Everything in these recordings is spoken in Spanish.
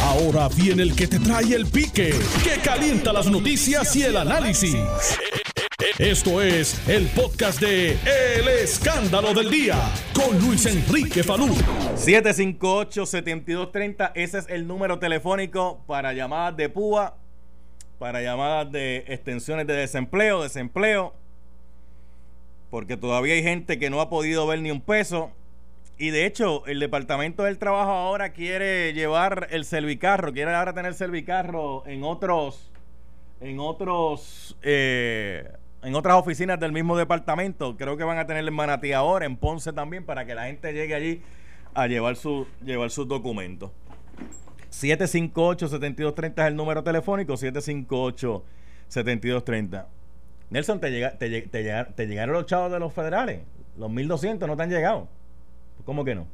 Ahora viene el que te trae el pique, que calienta las noticias y el análisis. Esto es el podcast de El Escándalo del Día con Luis Enrique Falú. 758-7230, ese es el número telefónico para llamadas de púa, para llamadas de extensiones de desempleo, desempleo, porque todavía hay gente que no ha podido ver ni un peso. Y de hecho, el Departamento del Trabajo ahora quiere llevar el servicarro, quiere ahora tener servicarro en otros, en otros, eh, en otras oficinas del mismo departamento. Creo que van a tener en Manatí ahora, en Ponce también, para que la gente llegue allí a llevar, su, llevar sus documentos. 758-7230 es el número telefónico, 758-7230. Nelson, ¿te, llega, te, te, te, llegaron los chavos de los federales? Los 1200 no te han llegado. ¿Cómo que no?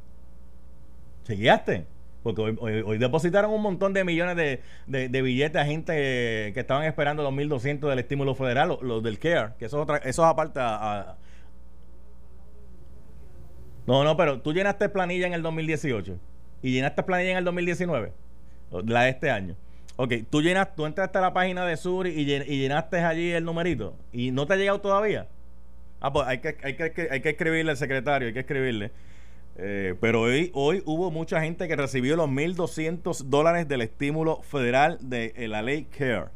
¿Chequeaste? Porque hoy, depositaron un montón de millones de, de, billetes a gente que estaban esperando los 1.200 del estímulo federal, los, del CARE, que eso es, otra, eso es aparte a, No, no, pero tú llenaste planilla en el 2018 y llenaste planilla en el 2019, la de este año. Ok, tú llenaste, tú entraste a la página de Sur y, llenaste allí el numerito y no te ha llegado todavía. Ah, pues hay que, hay que, hay que escribirle al secretario, hay que escribirle. Eh, pero hoy, hoy hubo mucha gente que recibió los 1.200 dólares del estímulo federal de eh, la ley CARE.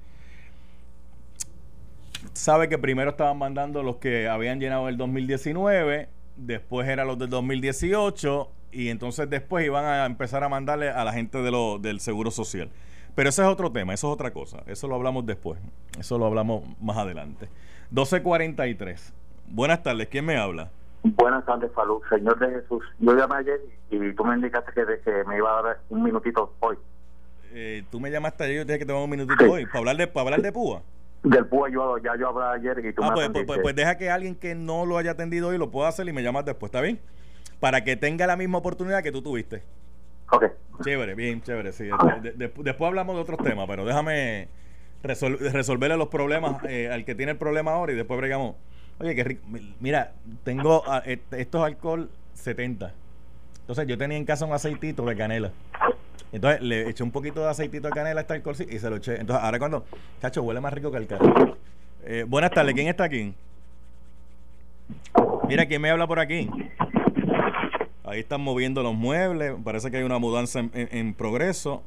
Sabe que primero estaban mandando los que habían llenado el 2019, después eran los del 2018 y entonces después iban a empezar a mandarle a la gente de lo, del Seguro Social. Pero ese es otro tema, eso es otra cosa. Eso lo hablamos después. Eso lo hablamos más adelante. 1243. Buenas tardes, ¿quién me habla? Buenas tardes, Falú. Señor de Jesús, yo llamé ayer y tú me indicaste que, me iba a dar un minutito hoy. Eh, tú me llamaste ayer y yo dije que te un minutito hoy. ¿Para hablar de, para hablar de púa? Del púa yo, ya yo hablé ayer y tú ah, me pues, pues, pues, pues, deja que alguien que no lo haya atendido hoy lo pueda hacer y me llamas después, ¿está bien? Para que tenga la misma oportunidad que tú tuviste. Ok. Chévere, bien, chévere, sí. después hablamos de otros temas, pero déjame resolverle los problemas eh, al que tiene el problema ahora y después bregamos Oye, qué rico. Mira, tengo ah, esto es alcohol 70. Entonces yo tenía en casa un aceitito de canela. Entonces le eché un poquito de aceitito de canela a este alcohol y se lo eché. Entonces ahora cuando, cacho, huele más rico que el carro. Eh, buenas tardes, ¿quién está aquí? Mira, ¿quién me habla por aquí? Ahí están moviendo los muebles. Parece que hay una mudanza en progreso.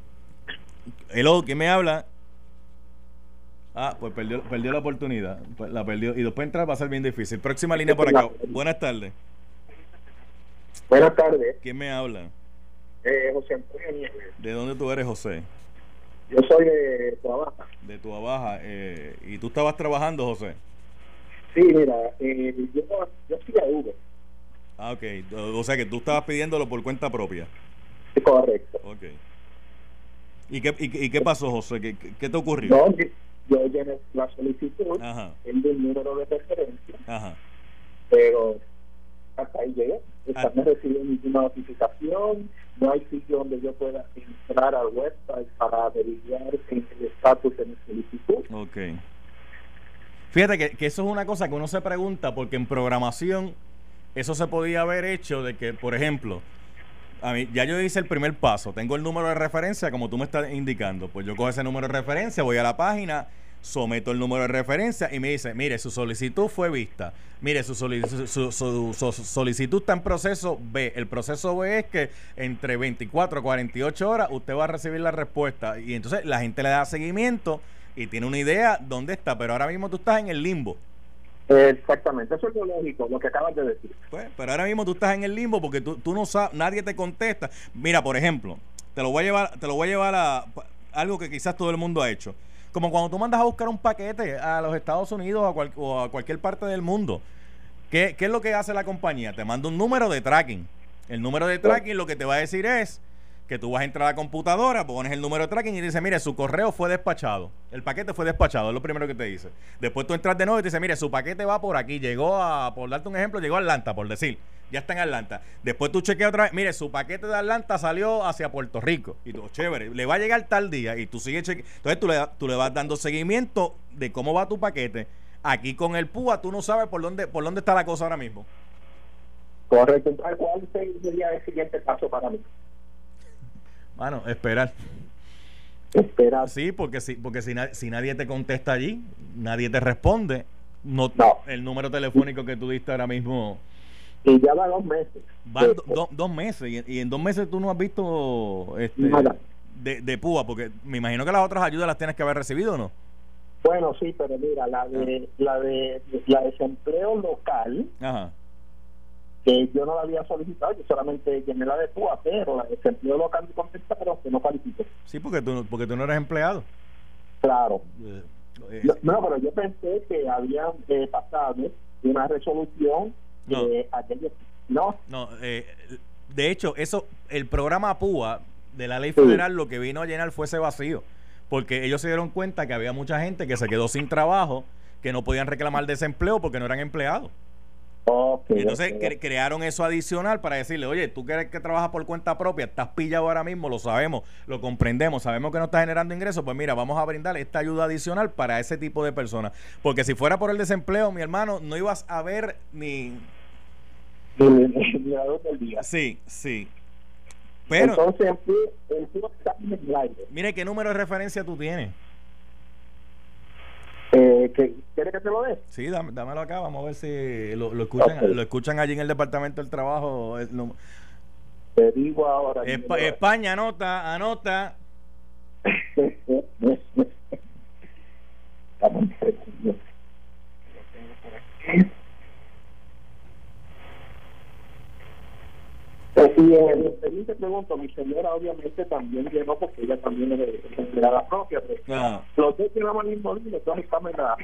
Hello, ¿quién me habla? Ah, pues perdió, perdió la oportunidad. Pues la perdió. Y después entrar va a ser bien difícil. Próxima línea por acá. Buenas tardes. Buenas tardes. ¿Quién me habla? Eh, José Antonio ¿De dónde tú eres, José? Yo soy de Tuabaja. De Tuabaja. Eh, ¿Y tú estabas trabajando, José? Sí, mira, eh, yo, yo estoy a Uber. Ah, ok. O sea que tú estabas pidiéndolo por cuenta propia. Correcto. Ok. ¿Y qué, y, qué pasó, José? ¿Qué, qué te ocurrió? No, yo llené la solicitud, el número de referencia, pero hasta ahí llegué. Ah. no recibí ninguna notificación, no hay sitio donde yo pueda entrar al website para averiguar el estatus de mi solicitud. Ok. Fíjate que, que eso es una cosa que uno se pregunta, porque en programación eso se podía haber hecho de que, por ejemplo, a mí, ya yo hice el primer paso, tengo el número de referencia como tú me estás indicando, pues yo cojo ese número de referencia, voy a la página, someto el número de referencia y me dice, mire, su solicitud fue vista, mire, su, solicitud está en proceso B, el proceso B es que entre 24 a 48 horas usted va a recibir la respuesta y entonces la gente le da seguimiento y tiene una idea dónde está, pero ahora mismo tú estás en el limbo. Exactamente, eso es lo lógico, lo que acabas de decir. Pues, pero ahora mismo tú estás en el limbo porque tú, tú no sabes, nadie te contesta. Mira, por ejemplo, te lo voy a llevar, te lo voy a llevar a algo que quizás todo el mundo ha hecho. Como cuando tú mandas a buscar un paquete a los Estados Unidos o a cualquier parte del mundo. ¿Qué, ¿Qué es lo que hace la compañía? Te manda un número de tracking. El número de tracking lo que te va a decir es que tú vas a entrar a la computadora, pones el número de tracking y dice, mire, su correo fue despachado. El paquete fue despachado, es lo primero que te dice. Después tú entras de nuevo y te dice, mire, su paquete va por aquí. Llegó a, por darte un ejemplo, llegó a Atlanta, por decir. Ya está en Atlanta. Después tú chequeas otra vez, mire, su paquete de Atlanta salió hacia Puerto Rico. Y tú, chévere, le va a llegar tal día y tú sigues chequeando. Entonces tú le, tú le vas dando seguimiento de cómo va tu paquete. Aquí con el PUA tú no sabes por dónde, por dónde está la cosa ahora mismo. Correcto. ¿Cuál sería el siguiente paso para mí? Bueno, esperar. Esperar. Sí, porque si, porque si, si nadie te contesta allí, nadie te responde, no, el número telefónico que tú diste ahora mismo. Y ya va dos meses. Van dos meses. Y, en dos meses tú no has visto este, de, de púa, porque me imagino que las otras ayudas las tienes que haber recibido, ¿o no? Bueno, sí, pero mira, la de, la de la desempleo local, que yo no la había solicitado, yo solamente llené la de PUA, pero la de desempleo local me contestaron que no calificó. Sí, porque tú, porque tú no eres empleado. Claro. Eh, eh, no, pero yo pensé que habían eh, pasado una resolución no. de aquellos... No, no de hecho, eso, el programa PUA de la ley federal lo que vino a llenar fue ese vacío porque ellos se dieron cuenta que había mucha gente que se quedó sin trabajo, que no podían reclamar desempleo porque no eran empleados. Entonces crearon eso adicional para decirle, oye, tú quieres que trabajas por cuenta propia, estás pillado ahora mismo, lo sabemos, lo comprendemos, sabemos que no estás generando ingresos, pues mira, vamos a brindar esta ayuda adicional para ese tipo de personas. Porque si fuera por el desempleo, mi hermano, no ibas a ver ni... Sí, sí. Pero, Entonces, aire. Mire, ¿qué número de referencia tú tienes? Eh, ¿Quieres que te lo dé? Sí, dámelo acá, vamos a ver si lo, lo escuchan lo escuchan allí en el Departamento del Trabajo. te digo ahora. España, anota, anota. Y en el expediente pregunto, mi señora obviamente también llenó porque ella también es empleada propia. Pero ah. Los dos mismo libro, entonces estamos en la...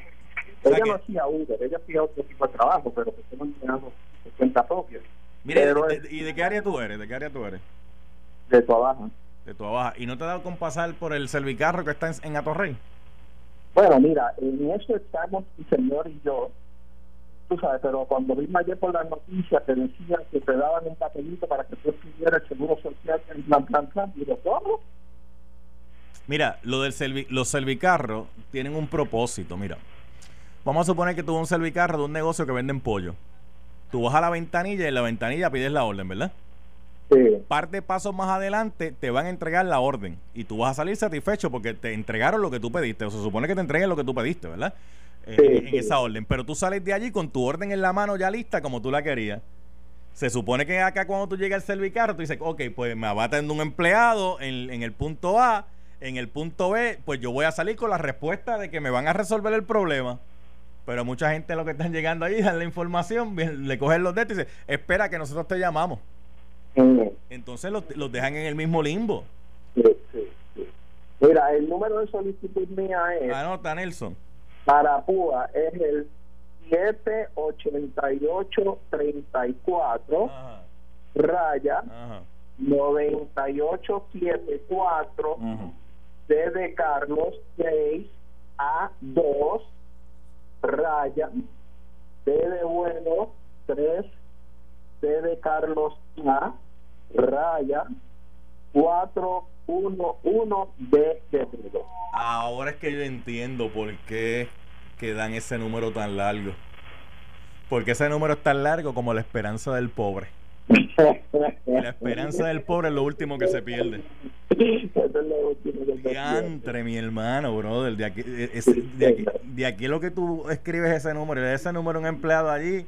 Ella no hacía Uber, ella hacía otro tipo de trabajo, pero que estamos empleando cuenta propia. Mire, ¿y de qué área tú eres? ¿De qué área tú eres? De tu abajo. De tu abajo. ¿Y no te ha dado con pasar por el servicarro que está en, en Atorrey? Bueno, mira, en eso estamos mi señor y yo sabes, pero cuando vi ayer por las noticias te decían que te daban un papelito para que tú estuvieras el seguro social en plan, plan, plan, y ¿cómo? Mira, lo del los servicarros tienen un propósito, mira. Vamos a suponer que tuvo un servicarro de un negocio que venden pollo. Tú vas a la ventanilla y en la ventanilla pides la orden, ¿verdad? Sí. Parte de pasos más adelante te van a entregar la orden y tú vas a salir satisfecho porque te entregaron lo que tú pediste. O se supone que te entreguen lo que tú pediste, ¿verdad? Eh, en esa orden. Pero tú sales de allí con tu orden en la mano ya lista como tú la querías. Se supone que acá cuando tú llegas al servicarro, tú dices, ok, pues me va un empleado en, en, el punto A, en el punto B, pues yo voy a salir con la respuesta de que me van a resolver el problema. Pero mucha gente lo que están llegando ahí, dan la información, le cogen los dedos y dicen, espera que nosotros te llamamos. Entonces los, los, dejan en el mismo limbo. Mira, el número de solicitud mía es... Anota, Nelson Arapúa es el 78834 Ajá. raya Ajá. 9874 Ajá. desde Carlos 6 a 2 raya D de bueno 3 C de Carlos A raya 4 11 de febrero. Ahora es que yo entiendo por qué que dan ese número tan largo. Porque ese número es tan largo como la esperanza del pobre. la esperanza del pobre es lo último que se pierde. Diantre, mi hermano, brother. De aquí, eh, de, aquí, de lo que tú escribes ese número, ese número un empleado allí,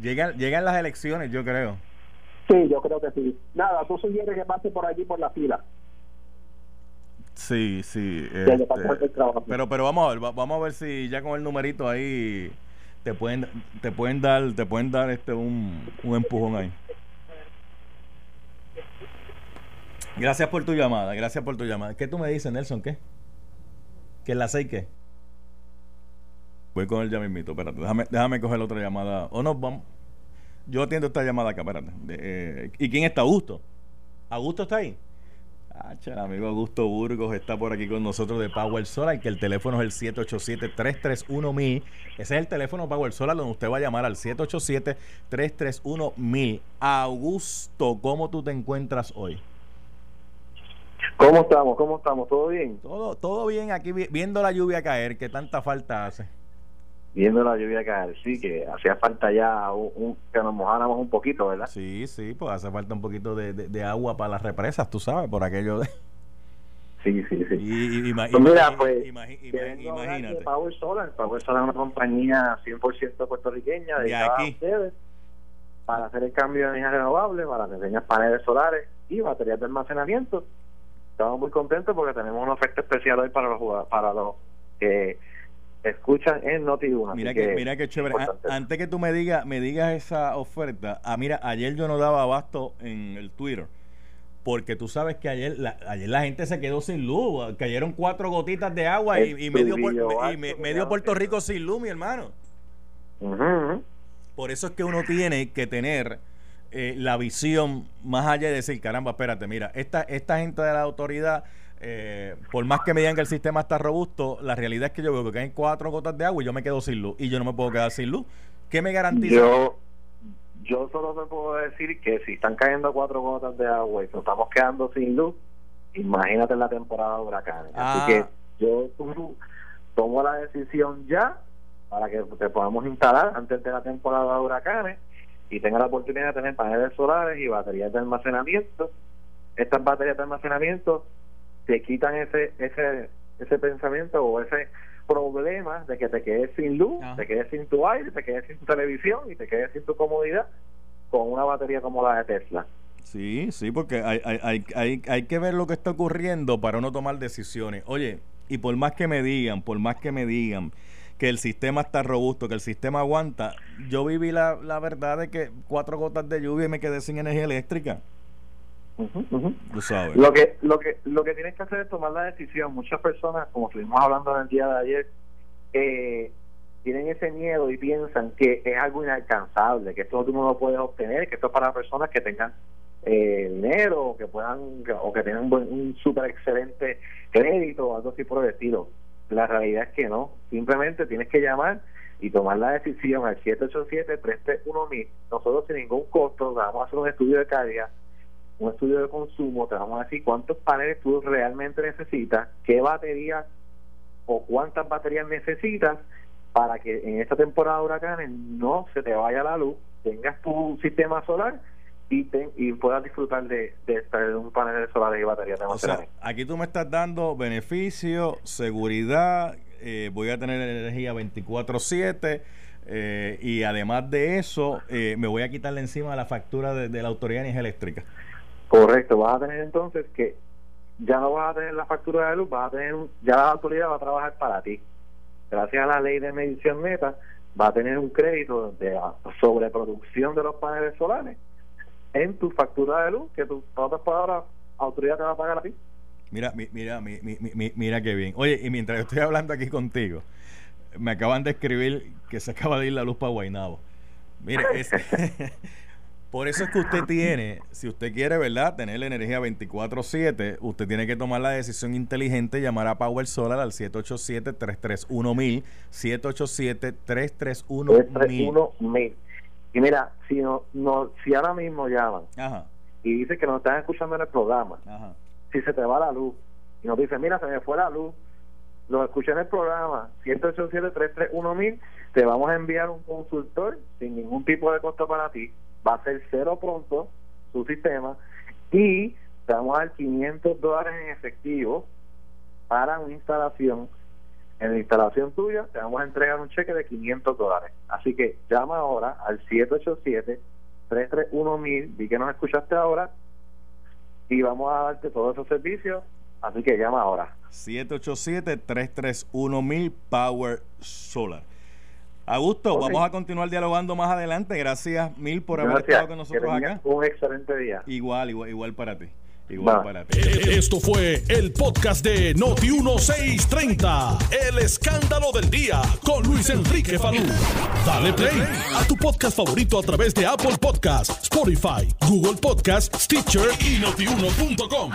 llegan, llegan las elecciones, yo creo. Sí, yo creo que sí. Nada, tú sugieres que pase por allí por la fila. Sí, sí. Este, pero pero vamos a ver, vamos a ver si ya con el numerito ahí te pueden te pueden dar te pueden dar este un, un empujón ahí. Gracias por tu llamada, gracias por tu llamada. ¿Qué tú me dices, Nelson? ¿Qué? ¿Que la sé qué? Voy con el ya mismito, espérate, déjame, déjame coger otra llamada. O no, vamos. Yo atiendo esta llamada acá, espérate. Eh, ¿Y quién está? Augusto. ¿Augusto está ahí? El amigo Augusto Burgos está por aquí con nosotros de Power Solar, que el teléfono es el 787-331-1000. Ese es el teléfono Power Solar donde usted va a llamar al 787-331-1000. Augusto, ¿cómo tú te encuentras hoy? ¿Cómo estamos? ¿Cómo estamos? ¿Todo bien? Todo, todo bien aquí viendo la lluvia caer, que tanta falta hace viendo la lluvia caer, sí, que hacía falta ya un, que nos mojáramos un poquito, ¿verdad? Sí, sí, pues hace falta un poquito de, de, agua para las represas, tú sabes, por aquello de... Sí, sí, sí. Y, pues mira, pues, imagínate. Power Solar. Power Solar es una compañía 100% puertorriqueña de aquí. ustedes para hacer el cambio de energía renovable, para diseñar paneles solares y baterías de almacenamiento. Estamos muy contentos porque tenemos una oferta especial hoy para los para los que escuchan en Noti1. Mira que, mira que chévere. antes que tú me digas me digas esa oferta, ah, mira, ayer yo no daba abasto en el Twitter porque tú sabes que ayer la, ayer la gente se quedó sin luz, cayeron cuatro gotitas de agua y, medio, medio Puerto Rico sin luz, mi hermano. Por eso es que uno tiene que tener eh, la visión más allá de decir, caramba, espérate, mira, esta, esta gente de la autoridad, eh, por más que me digan que el sistema está robusto, la realidad es que yo veo que caen cuatro gotas de agua y yo me quedo sin luz y yo no me puedo quedar sin luz. ¿Qué me garantiza? Yo, yo solo te puedo decir que si están cayendo cuatro gotas de agua y nos estamos quedando sin luz, imagínate en la temporada de huracanes. Así ah. que yo tomo la decisión ya para que te podamos instalar antes de la temporada de huracanes y tenga la oportunidad de tener paneles solares y baterías de almacenamiento. Estas baterías de almacenamiento te quitan ese ese ese pensamiento o ese problema de que te quedes sin luz, te quedes sin tu aire, te quedes sin tu televisión y te quedes sin tu comodidad con una batería como la de Tesla. Sí, sí, porque hay, hay, hay, hay que ver lo que está ocurriendo para uno tomar decisiones. Oye, y por más que me digan, por más que me digan que el sistema está robusto, que el sistema aguanta. Yo viví la, la verdad de que cuatro gotas de lluvia y me quedé sin energía eléctrica. Sabes. Lo que, lo que lo que tienes que hacer es tomar la decisión. Muchas personas, como estuvimos hablando en el día de ayer, eh, tienen ese miedo y piensan que es algo inalcanzable, que esto tú no lo puedes obtener, que esto es para personas que tengan eh, dinero o que puedan o que tengan un, un súper excelente crédito o algo así por el estilo. La realidad es que no. Simplemente tienes que llamar y tomar la decisión al 787-331-1000. Nosotros sin ningún costo vamos a hacer un estudio de calidad, un estudio de consumo, te vamos a decir cuántos paneles tú realmente necesitas, qué baterías o cuántas baterías necesitas para que en esta temporada de huracanes no se te vaya la luz, tengas tu sistema solar y, y puedas disfrutar de, de un panel de solares y baterías de o aquí tú me estás dando beneficio, seguridad, eh, voy a tener energía 24/7 eh, y además de eso eh, me voy a quitarle encima la factura de, la Autoridad de Energía Eléctrica. Correcto, vas a tener entonces que ya no vas a tener la factura de luz, vas a tener, ya la autoridad va a trabajar para ti. Gracias a la ley de medición neta, va a tener un crédito de sobreproducción de los paneles solares en tu factura de luz, que tu, otras palabras, autoridad te va a pagar a ti. Mira, mira, mira, mira qué bien. Oye, y mientras estoy hablando aquí contigo, me acaban de escribir que se acaba de ir la luz para Guaynabo. Mire, por eso es que usted tiene, si usted quiere, ¿verdad?, tener la energía 24/7, usted tiene que tomar la decisión inteligente, llamar a Power Solar al 787-331-1000, 787-331-1000. Y mira, si no, no si ahora mismo llaman y dice que nos están escuchando en el programa, si se te va la luz y nos dice, mira, se me fue la luz, lo escuché en el programa, 187-331-1000, te vamos a enviar un consultor sin ningún tipo de costo para ti, va a ser cero pronto su sistema y te vamos a dar 500 dólares en efectivo para una instalación en la instalación tuya te vamos a entregar un cheque de 500 dólares. Así que llama ahora al 787-331-1000, di que nos escuchaste ahora, y vamos a darte todos esos servicios. Así que llama ahora. 787-331-1000 Power Solar. Augusto, vamos a continuar dialogando más adelante. Gracias mil por haber estado con nosotros acá. Un excelente día. Igual, igual, igual para ti. Esto fue el podcast de Noti 1630. El escándalo del día con Luis Enrique Falú. Dale play a tu podcast favorito a través de Apple Podcasts, Spotify, Google Podcasts, Stitcher y notiuno.com.